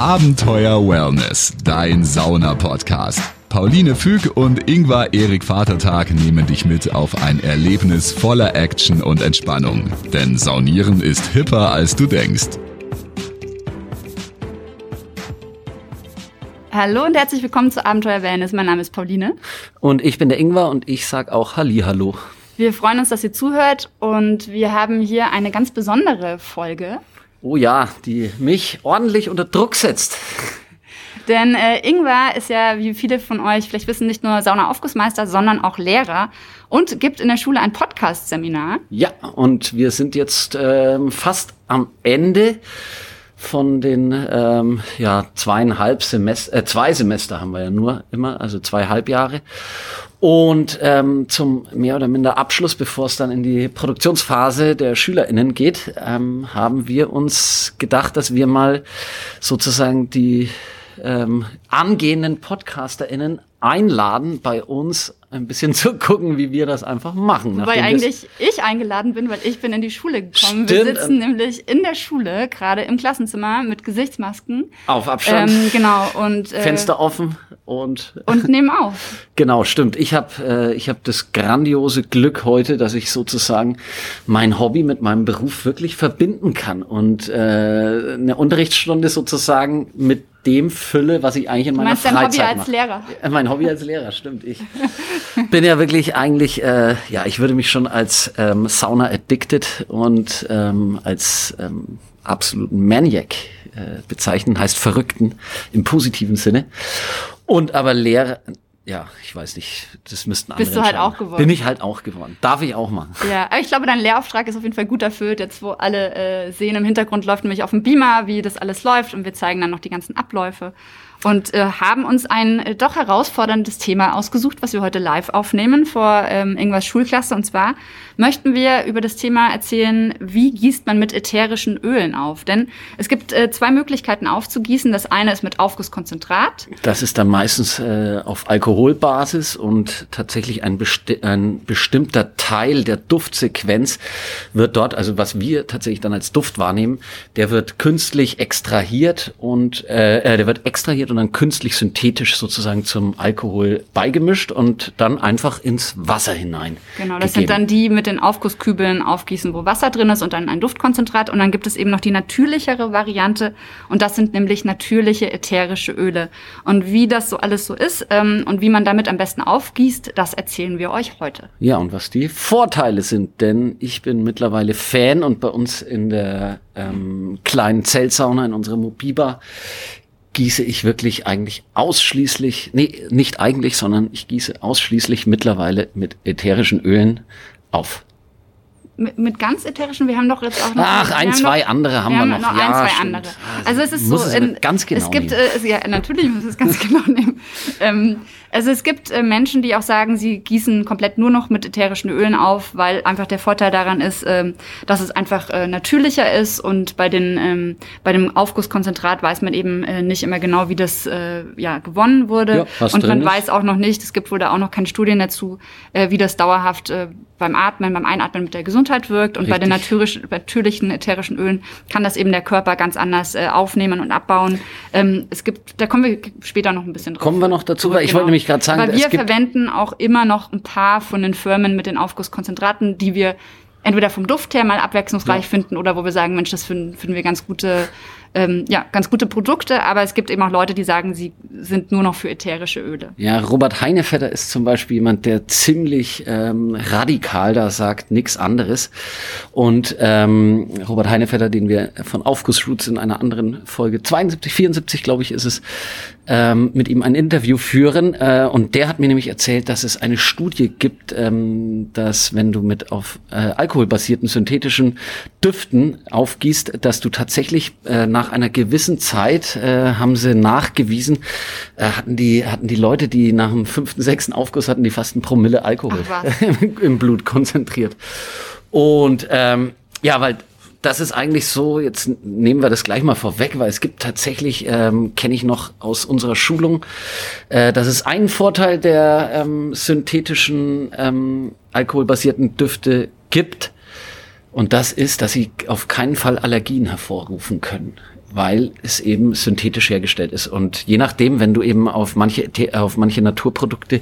Abenteuer Wellness, dein Sauna-Podcast. Pauline Füg und Ingvar Erik Vatertag nehmen dich mit auf ein Erlebnis voller Action und Entspannung. Denn Saunieren ist hipper, als du denkst. Hallo und herzlich willkommen zu Abenteuer Wellness. Mein Name ist Pauline. Und ich bin der Ingvar und ich sag auch Halli, hallo. Wir freuen uns, dass ihr zuhört und wir haben hier eine ganz besondere Folge. Oh ja, die mich ordentlich unter Druck setzt. Denn äh, Ingwer ist ja, wie viele von euch vielleicht wissen, nicht nur Saunaaufgussmeister, sondern auch Lehrer und gibt in der Schule ein Podcast-Seminar. Ja, und wir sind jetzt ähm, fast am Ende von den ähm, ja zweieinhalb Semester, äh, zwei Semester haben wir ja nur immer, also zwei Halbjahre. Und ähm, zum mehr oder minder Abschluss, bevor es dann in die Produktionsphase der SchülerInnen geht, ähm, haben wir uns gedacht, dass wir mal sozusagen die ähm, angehenden PodcasterInnen einladen, bei uns ein bisschen zu gucken, wie wir das einfach machen. Weil eigentlich ich eingeladen bin, weil ich bin in die Schule gekommen. Stimmt. Wir sitzen nämlich in der Schule, gerade im Klassenzimmer mit Gesichtsmasken. Auf Abstand. Ähm, genau. Und, äh, Fenster offen und und nehmen auf. Genau, stimmt. Ich habe äh, ich hab das grandiose Glück heute, dass ich sozusagen mein Hobby mit meinem Beruf wirklich verbinden kann und äh, eine Unterrichtsstunde sozusagen mit dem fülle, was ich eigentlich in meiner meinst dein Freizeit Hobby als mache. Lehrer? Ja, Mein Hobby als Lehrer, stimmt. Ich bin ja wirklich eigentlich, äh, ja, ich würde mich schon als ähm, Sauna addicted und ähm, als ähm, absoluten Maniac äh, bezeichnen, heißt Verrückten im positiven Sinne. Und aber Lehrer, ja, ich weiß nicht, das müssten andere Bist du halt auch geworden? Bin ich halt auch geworden. Darf ich auch machen. Ja, aber ich glaube, dein Lehrauftrag ist auf jeden Fall gut erfüllt. Jetzt, wo alle äh, sehen, im Hintergrund läuft nämlich auf dem Beamer, wie das alles läuft und wir zeigen dann noch die ganzen Abläufe und äh, haben uns ein äh, doch herausforderndes Thema ausgesucht, was wir heute live aufnehmen vor ähm, irgendwas Schulklasse. Und zwar möchten wir über das Thema erzählen, wie gießt man mit ätherischen Ölen auf? Denn es gibt äh, zwei Möglichkeiten aufzugießen. Das eine ist mit Aufgusskonzentrat. Das ist dann meistens äh, auf Alkoholbasis und tatsächlich ein, besti ein bestimmter Teil der Duftsequenz wird dort, also was wir tatsächlich dann als Duft wahrnehmen, der wird künstlich extrahiert und äh, äh, der wird extrahiert und dann künstlich synthetisch sozusagen zum Alkohol beigemischt und dann einfach ins Wasser hinein. Genau, das gegeben. sind dann die mit den Aufgusskübeln aufgießen, wo Wasser drin ist und dann ein Duftkonzentrat. Und dann gibt es eben noch die natürlichere Variante. Und das sind nämlich natürliche ätherische Öle. Und wie das so alles so ist ähm, und wie man damit am besten aufgießt, das erzählen wir euch heute. Ja, und was die Vorteile sind, denn ich bin mittlerweile Fan und bei uns in der ähm, kleinen Zeltsauna in unserer Mobiba gieße ich wirklich eigentlich ausschließlich, nee, nicht eigentlich, sondern ich gieße ausschließlich mittlerweile mit ätherischen Ölen auf. Mit, mit ganz ätherischen, wir haben doch jetzt auch noch. Ach, wir ein, zwei noch, andere haben wir wir, haben noch. noch ein, ja, zwei stimmt. andere. Also es ist muss so, es in, ganz genau es gibt, äh, ja, natürlich muss es ganz genau nehmen. Ähm, also es gibt äh, Menschen, die auch sagen, sie gießen komplett nur noch mit ätherischen Ölen auf, weil einfach der Vorteil daran ist, ähm, dass es einfach äh, natürlicher ist und bei den ähm, bei dem Aufgusskonzentrat weiß man eben äh, nicht immer genau, wie das äh, ja gewonnen wurde Ja, was und man ist. weiß auch noch nicht, es gibt wohl da auch noch keine Studien dazu, äh, wie das dauerhaft äh, beim Atmen, beim Einatmen mit der Gesundheit wirkt und bei den Richtig. natürlich, natürlichen ätherischen Ölen kann das eben der Körper ganz anders aufnehmen und abbauen. Ähm, es gibt, da kommen wir später noch ein bisschen drauf. Kommen wir noch dazu, weil ich wollte nämlich gerade sagen, weil es wir verwenden auch immer noch ein paar von den Firmen mit den Aufgusskonzentraten, die wir entweder vom Duft her mal abwechslungsreich Ja. finden oder wo wir sagen, Mensch, das finden, finden wir ganz gute, ähm, ja, ganz gute Produkte, aber es gibt eben auch Leute, die sagen, sie sind nur noch für ätherische Öle. Ja, Robert Heinevetter ist zum Beispiel jemand, der ziemlich ähm, radikal da sagt, nichts anderes. Und ähm, Robert Heinevetter, den wir von Aufgussroots in einer anderen Folge 72, 74, glaube ich, ist es, ähm, mit ihm ein Interview führen. Äh, und der hat mir nämlich erzählt, dass es eine Studie gibt, ähm, dass wenn du mit auf äh, alkoholbasierten synthetischen Düften aufgießt, dass du tatsächlich äh, nach einer gewissen Zeit äh, haben sie nachgewiesen, äh, hatten die hatten die Leute, die nach dem fünften, sechsten Aufguss hatten, die fast ein Promille Alkohol im, im Blut konzentriert. Und ähm, ja, weil das ist eigentlich so, jetzt nehmen wir das gleich mal vorweg, weil es gibt tatsächlich, ähm, kenne ich noch aus unserer Schulung, äh, dass es einen Vorteil der ähm, synthetischen ähm, alkoholbasierten Düfte gibt. Und das ist, dass sie auf keinen Fall Allergien hervorrufen können. weil es eben synthetisch hergestellt ist. Und je nachdem, wenn du eben auf manche, auf manche Naturprodukte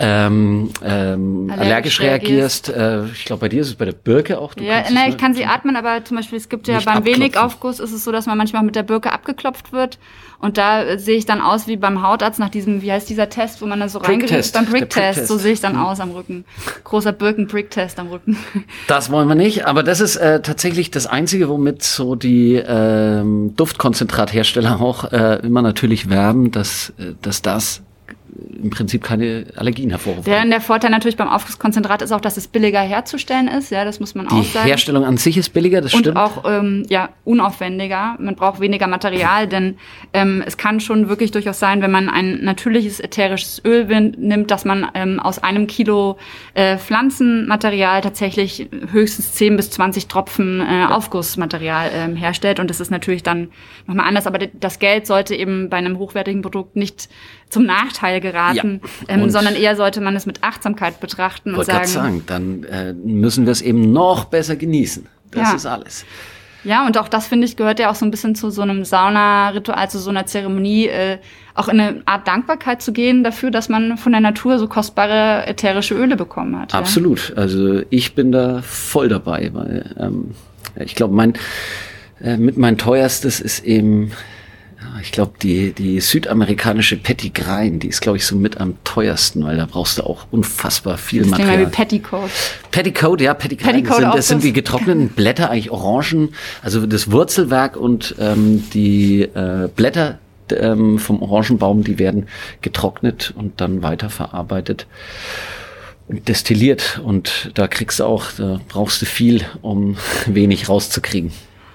ähm, ähm, allergisch, allergisch reagierst, äh, ich glaube, bei dir ist es bei der Birke auch. Du ja, ne, ich kann sie atmen, aber zum Beispiel, es gibt ja beim wenig Aufguss ist es so, dass man manchmal mit der Birke abgeklopft wird. Und da äh, sehe ich dann aus wie beim Hautarzt nach diesem, wie heißt dieser Test, wo man dann so reingeht, beim Brick-Test. so sehe ich dann mhm. aus am Rücken. Großer Birken-Brick-Test am Rücken. Das wollen wir nicht, aber das ist äh, tatsächlich das Einzige, womit so die ähm, Duftkonzentrathersteller auch äh, immer natürlich werben, dass, äh, dass das im Prinzip keine Allergien hervorrufen. Ja, der Vorteil natürlich beim Aufgusskonzentrat ist auch, dass es billiger herzustellen ist. Ja, das muss man Die auch sagen. Die Herstellung an sich ist billiger, das und stimmt. Und auch ähm, ja, unaufwendiger. Man braucht weniger Material, denn ähm, es kann schon wirklich durchaus sein, wenn man ein natürliches ätherisches Öl nimmt, dass man ähm, aus einem Kilo äh, Pflanzenmaterial tatsächlich höchstens 10 bis 20 Tropfen äh, Aufgussmaterial ähm, herstellt. Und das ist natürlich dann nochmal anders. Aber das Geld sollte eben bei einem hochwertigen Produkt nicht zum Nachteil geraten, ja. ähm, sondern eher sollte man es mit Achtsamkeit betrachten und sagen. sagen, dann äh, müssen wir es eben noch besser genießen. Das ja. ist alles. Ja, und auch das, finde ich, gehört ja auch so ein bisschen zu so einem Sauna-Ritual, zu so einer Zeremonie, äh, auch in eine Art Dankbarkeit zu gehen dafür, dass man von der Natur so kostbare ätherische Öle bekommen hat. Absolut. Ja? Also ich bin da voll dabei, weil ähm, ich glaube, mein äh, mit mein teuerstes ist eben ich glaube, die, die südamerikanische Pettigrein, die ist, glaube ich, so mit am teuersten, weil da brauchst du auch unfassbar viel das Material. Wie Petticoat. Petticoat, ja, Pettigrein. Petticoat sind, das sind die getrockneten Blätter, eigentlich Orangen, also das Wurzelwerk und ähm, die äh, Blätter ähm, vom Orangenbaum, die werden getrocknet und dann weiterverarbeitet und destilliert. Und da kriegst du auch, da brauchst du viel, um wenig rauszukriegen.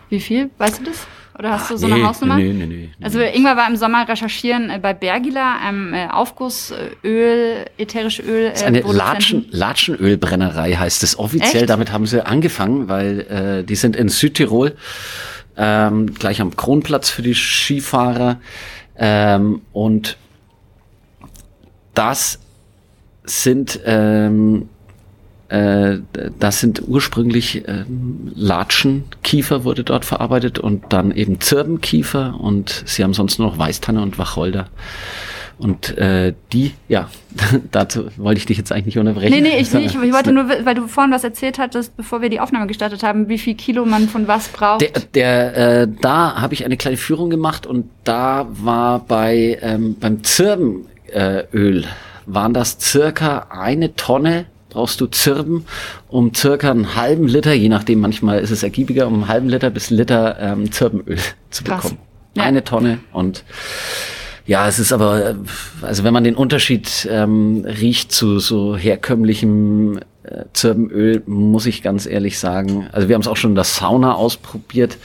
Wie viel? Weißt du das? Oder hast du so nee, eine Hausnummer? Nee, nee, nee, nee. Also Ingwer war im Sommer recherchieren äh, bei Bergila, einem äh, Aufgussöl, ätherische Öl. Äh, eine Latschen, Latschenölbrennerei heißt es offiziell. Echt? Damit haben sie angefangen, weil äh, die sind in Südtirol, ähm, gleich am Kronplatz für die Skifahrer. Ähm, und das sind ähm, äh, das sind ursprünglich äh, Latschenkiefer wurde dort verarbeitet und dann eben Zirbenkiefer und sie haben sonst nur noch Weißtanne und Wacholder. Und äh, die, ja, dazu wollte ich dich jetzt eigentlich nicht unterbrechen. Nee, nee, ich, nicht. ich wollte nur, weil du vorhin was erzählt hattest, bevor wir die Aufnahme gestartet haben, wie viel Kilo man von was braucht. Der, der äh, da habe ich eine kleine Führung gemacht und da war bei ähm, beim Zirbenöl äh, waren das circa eine Tonne brauchst du Zirben um circa einen halben Liter, je nachdem, manchmal ist es ergiebiger, um einen halben Liter bis Liter ähm, Zirbenöl zu Krass. bekommen. Ja. Eine Tonne und ja, es ist aber, also wenn man den Unterschied ähm, riecht zu so herkömmlichem äh, Zirbenöl, muss ich ganz ehrlich sagen, also wir haben es auch schon in der Sauna ausprobiert,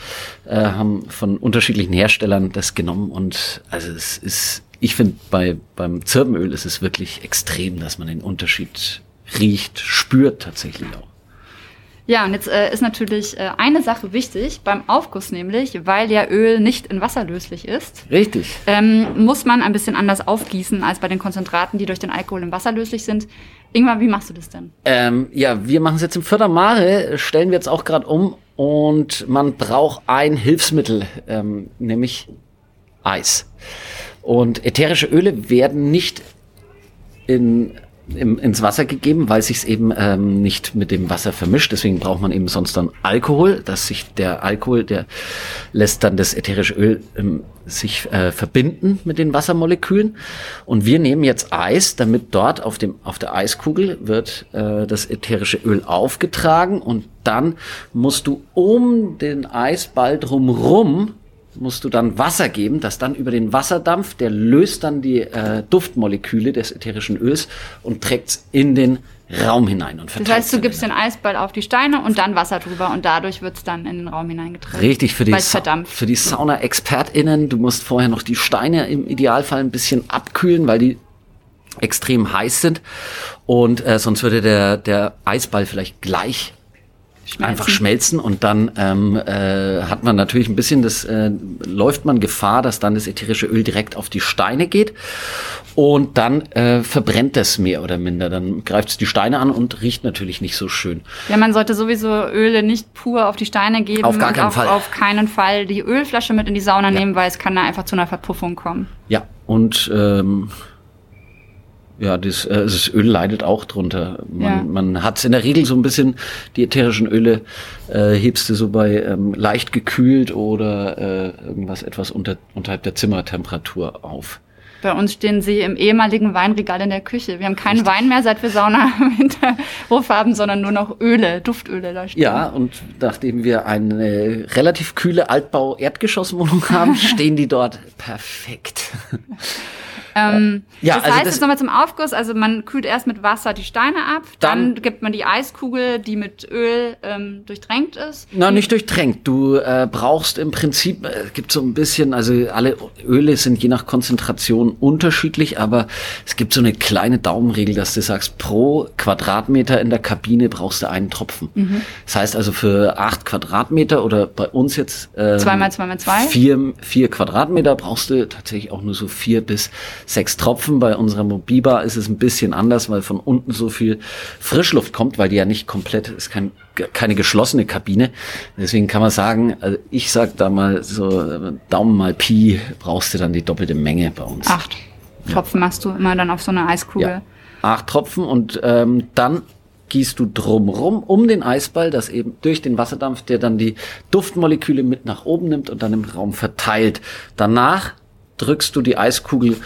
äh, haben von unterschiedlichen Herstellern das genommen und also es ist, ich finde bei beim Zirbenöl ist es wirklich extrem, dass man den Unterschied riecht, spürt tatsächlich auch. Ja, und jetzt äh, ist natürlich äh, eine Sache wichtig beim Aufguss nämlich, weil ja Öl nicht in Wasser löslich ist. Richtig. Ähm, muss man ein bisschen anders aufgießen als bei den Konzentraten, die durch den Alkohol im Wasser löslich sind. Irgendwann, wie machst du das denn? Ähm, ja, wir machen es jetzt im Fördermare, stellen wir jetzt auch gerade um und man braucht ein Hilfsmittel, ähm, nämlich Eis. Und ätherische Öle werden nicht in im, ins Wasser gegeben, weil sich eben ähm, nicht mit dem Wasser vermischt. Deswegen braucht man eben sonst dann Alkohol, dass sich der Alkohol, der lässt dann das ätherische Öl ähm, sich äh, verbinden mit den Wassermolekülen. Und wir nehmen jetzt Eis, damit dort auf dem auf der Eiskugel wird äh, das ätherische Öl aufgetragen und dann musst du um den Eisball drumrum musst du dann Wasser geben, das dann über den Wasserdampf, der löst dann die äh, Duftmoleküle des ätherischen Öls und trägt in den Raum hinein und Das heißt, du gibst den Eisball auf die Steine und dann Wasser drüber und dadurch wird es dann in den Raum hineingetragen. Richtig, für die, für die Sauna-ExpertInnen, du musst vorher noch die Steine im Idealfall ein bisschen abkühlen, weil die extrem heiß sind. Und äh, sonst würde der, der Eisball vielleicht gleich Schmelzen. einfach schmelzen und dann ähm, äh, hat man natürlich ein bisschen das, äh, läuft man Gefahr, dass dann das ätherische Öl direkt auf die Steine geht und dann äh, verbrennt das mehr oder minder. Dann greift es die Steine an und riecht natürlich nicht so schön. Ja, man sollte sowieso Öle nicht pur auf die Steine geben. Auf gar und keinen Fall. auf keinen Fall die Ölflasche mit in die Sauna nehmen, weil es kann da einfach zu einer Verpuffung kommen. Ja, und ähm, ja, das, äh, das Öl leidet auch drunter. Man, Ja. man hat in der Regel so ein bisschen, die ätherischen Öle äh, hebst du so bei ähm, leicht gekühlt oder äh, irgendwas etwas unter, unterhalb der Zimmertemperatur auf. Bei uns stehen sie im ehemaligen Weinregal in der Küche. Wir haben keinen Wein mehr, seit wir Sauna im Hinterhof haben, sondern nur noch Öle, Duftöle da stehen. Ja, und nachdem wir eine relativ kühle Altbau-Erdgeschosswohnung haben, stehen die dort perfekt. Ähm, Ja, das also heißt das- jetzt nochmal zum Aufguss, also man kühlt erst mit Wasser die Steine ab, dann, Dann- gibt man die Eiskugel, die mit Öl ähm, durchtränkt ist. Na, nicht durchtränkt. Du äh, brauchst im Prinzip, äh, es gibt so ein bisschen, also alle Öle sind je nach Konzentration unterschiedlich, aber es gibt so eine kleine Daumenregel, dass du sagst, pro Quadratmeter in der Kabine brauchst du einen Tropfen. Mhm. Das heißt also für acht Quadratmeter oder bei uns jetzt ähm, Zwei mal zwei mal zwei? Vier, vier Quadratmeter brauchst du tatsächlich auch nur so vier bis sechs Tropfen. Bei unserer Mobiba ist es ein bisschen anders, weil von unten so viel Frischluft kommt, weil die ja nicht komplett, ist kein, keine geschlossene Kabine. Deswegen kann man sagen, also ich sag da mal so Daumen mal Pi, brauchst du dann die doppelte Menge bei uns. Acht Tropfen machst du immer dann auf so eine Eiskugel. Ja. Acht Tropfen und ähm, dann gießt du drumrum um den Eisball, das eben durch den Wasserdampf, der dann die Duftmoleküle mit nach oben nimmt und dann im Raum verteilt. Danach drückst du die Eiskugel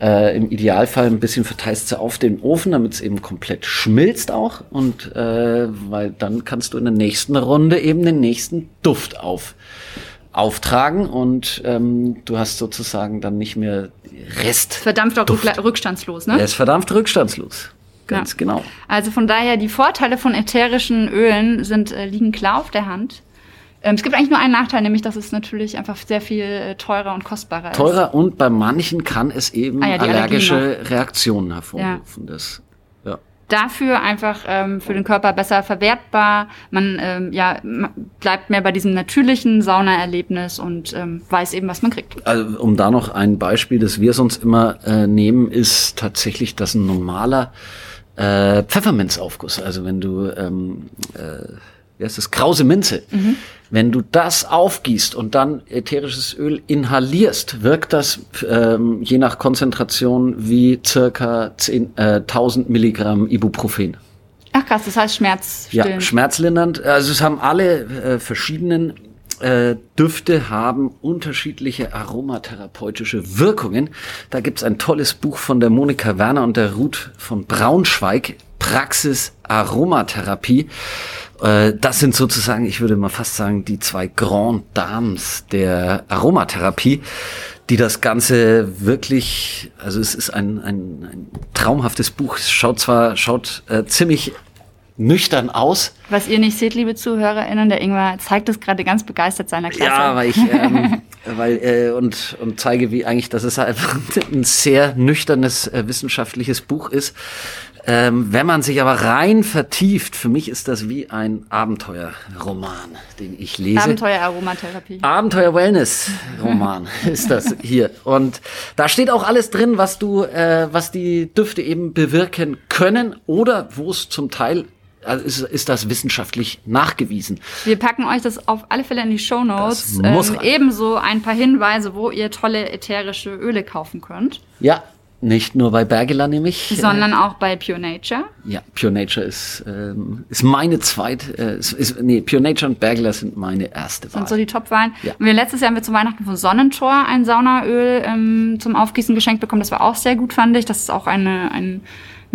äh, im Idealfall ein bisschen verteilst sie auf den Ofen, damit es eben komplett schmilzt auch und äh, weil dann kannst du in der nächsten Runde eben den nächsten Duft auf auftragen und ähm, du hast sozusagen dann nicht mehr Rest. Verdampft auch Duft. rückstandslos, Er ne? ist verdammt rückstandslos. Ganz Ja. genau. Also von daher, die Vorteile von ätherischen Ölen sind, äh, liegen klar auf der Hand. Ähm, es gibt eigentlich nur einen Nachteil, nämlich dass es natürlich einfach sehr viel äh, teurer und kostbarer ist. Teurer und bei manchen kann es eben Ah ja, allergische Reaktionen hervorrufen. Das, ja. Dafür einfach ähm, für den Körper besser verwertbar. Man ähm, ja, bleibt mehr bei diesem natürlichen Saunaerlebnis und ähm, weiß eben, was man kriegt. Also, um da noch ein Beispiel, das wir sonst immer äh, nehmen, ist tatsächlich, dass ein normaler äh, Pfefferminzaufguss, also wenn du, ähm, äh, wie heißt das, krause Minze, wenn du das aufgießt und dann ätherisches Öl inhalierst, wirkt das ähm, je nach Konzentration wie circa 10, äh, 1000 Milligramm Ibuprofen. Ach krass, das heißt schmerzstillend. Ja, schmerzlindernd. Also es haben alle äh, verschiedenen äh, Düfte haben unterschiedliche aromatherapeutische Wirkungen. Da gibt's ein tolles Buch von der Monika Werner und der Ruth von Braunschweig, Praxis Aromatherapie. Äh, das sind sozusagen, ich würde mal fast sagen, die zwei Grand Dames der Aromatherapie, die das Ganze wirklich, also es ist ein, ein, ein traumhaftes Buch. Es schaut zwar, schaut äh, ziemlich nüchtern aus, Was ihr nicht seht, liebe ZuhörerInnen, der Ingwer zeigt es gerade ganz begeistert seiner Klasse. Ja, weil ich ähm, weil äh, und und zeige, wie eigentlich, dass es einfach ein sehr nüchternes äh, wissenschaftliches Buch ist. Ähm, wenn man sich aber rein vertieft, für mich ist das wie ein Abenteuerroman, den ich lese. Abenteuer-Aromatherapie. Abenteuer Wellness Roman ist das hier und da steht auch alles drin, was du, äh, was die Düfte eben bewirken können oder wo es zum Teil also ist, ist das wissenschaftlich nachgewiesen. Wir packen euch das auf alle Fälle in die Show Notes. Ähm, ebenso ein paar Hinweise, wo ihr tolle ätherische Öle kaufen könnt, Ja, nicht nur bei Bergela nämlich. sondern auch bei Pure Nature. Ja, Pure Nature ist, ähm, ist meine zweite, äh, ist, ist, nee, Pure Nature und Bergler sind meine erste Wahl. sind so die Top-Wahlen. Ja. Und wir letztes Jahr haben wir zu Weihnachten von Sonnentor ein Saunaöl ähm, zum Aufgießen geschenkt bekommen. Das war auch sehr gut, fand ich. Das ist auch eine, ein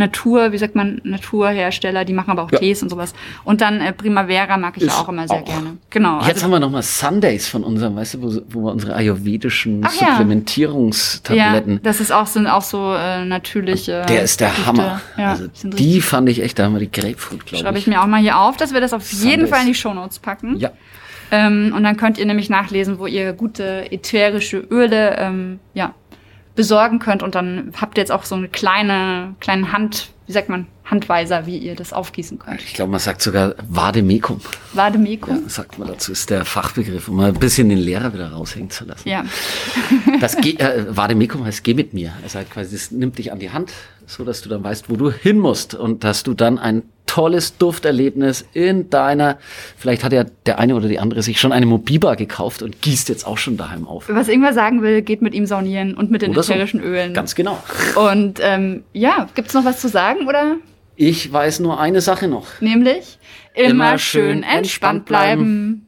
Natur, wie sagt man, Naturhersteller, die machen aber auch Ja. Tees und sowas. Und dann äh, Primavera mag ich Ist ja auch immer sehr auch. gerne. Genau. Jetzt Also, haben wir nochmal Sundays von unserem, weißt du, wo, wo wir unsere ayurvedischen Ach. Supplementierungstabletten. ja, das ist auch, sind auch so äh, natürliche. der ist der Düfte. Hammer. Ja, also die fand ich echt, da haben wir die Grapefruit, glaube Schreibe ich. ich mir auch mal hier auf, dass wir das auf jeden Sundays. Fall in die Shownotes packen. Ja. Ähm, und dann könnt ihr nämlich nachlesen, wo ihr gute ätherische Öle ähm, ja, besorgen könnt. Und dann habt ihr jetzt auch so eine kleine, kleine Hand, wie sagt man, Handweiser, wie ihr das aufgießen könnt. Ich glaube, man sagt sogar Vademekum. Vademekum? Ja, sagt man dazu, ist der Fachbegriff, um mal ein bisschen den Lehrer wieder raushängen zu lassen. Ja. das Ge äh, Vademekum heißt geh mit mir. Also halt quasi, das nimmt dich an die Hand, so dass du dann weißt, wo du hin musst und dass du dann ein tolles Dufterlebnis in deiner, vielleicht hat ja der eine oder die andere sich schon eine Mobiba gekauft und gießt jetzt auch schon daheim auf. Was irgendwer sagen will, geht mit ihm saunieren und mit den Oder so. ätherischen Ölen. Ganz genau. Und ähm, ja, gibt's noch was zu sagen oder? Ich weiß nur eine Sache noch. Nämlich immer, Immer schön entspannt entspannt bleiben.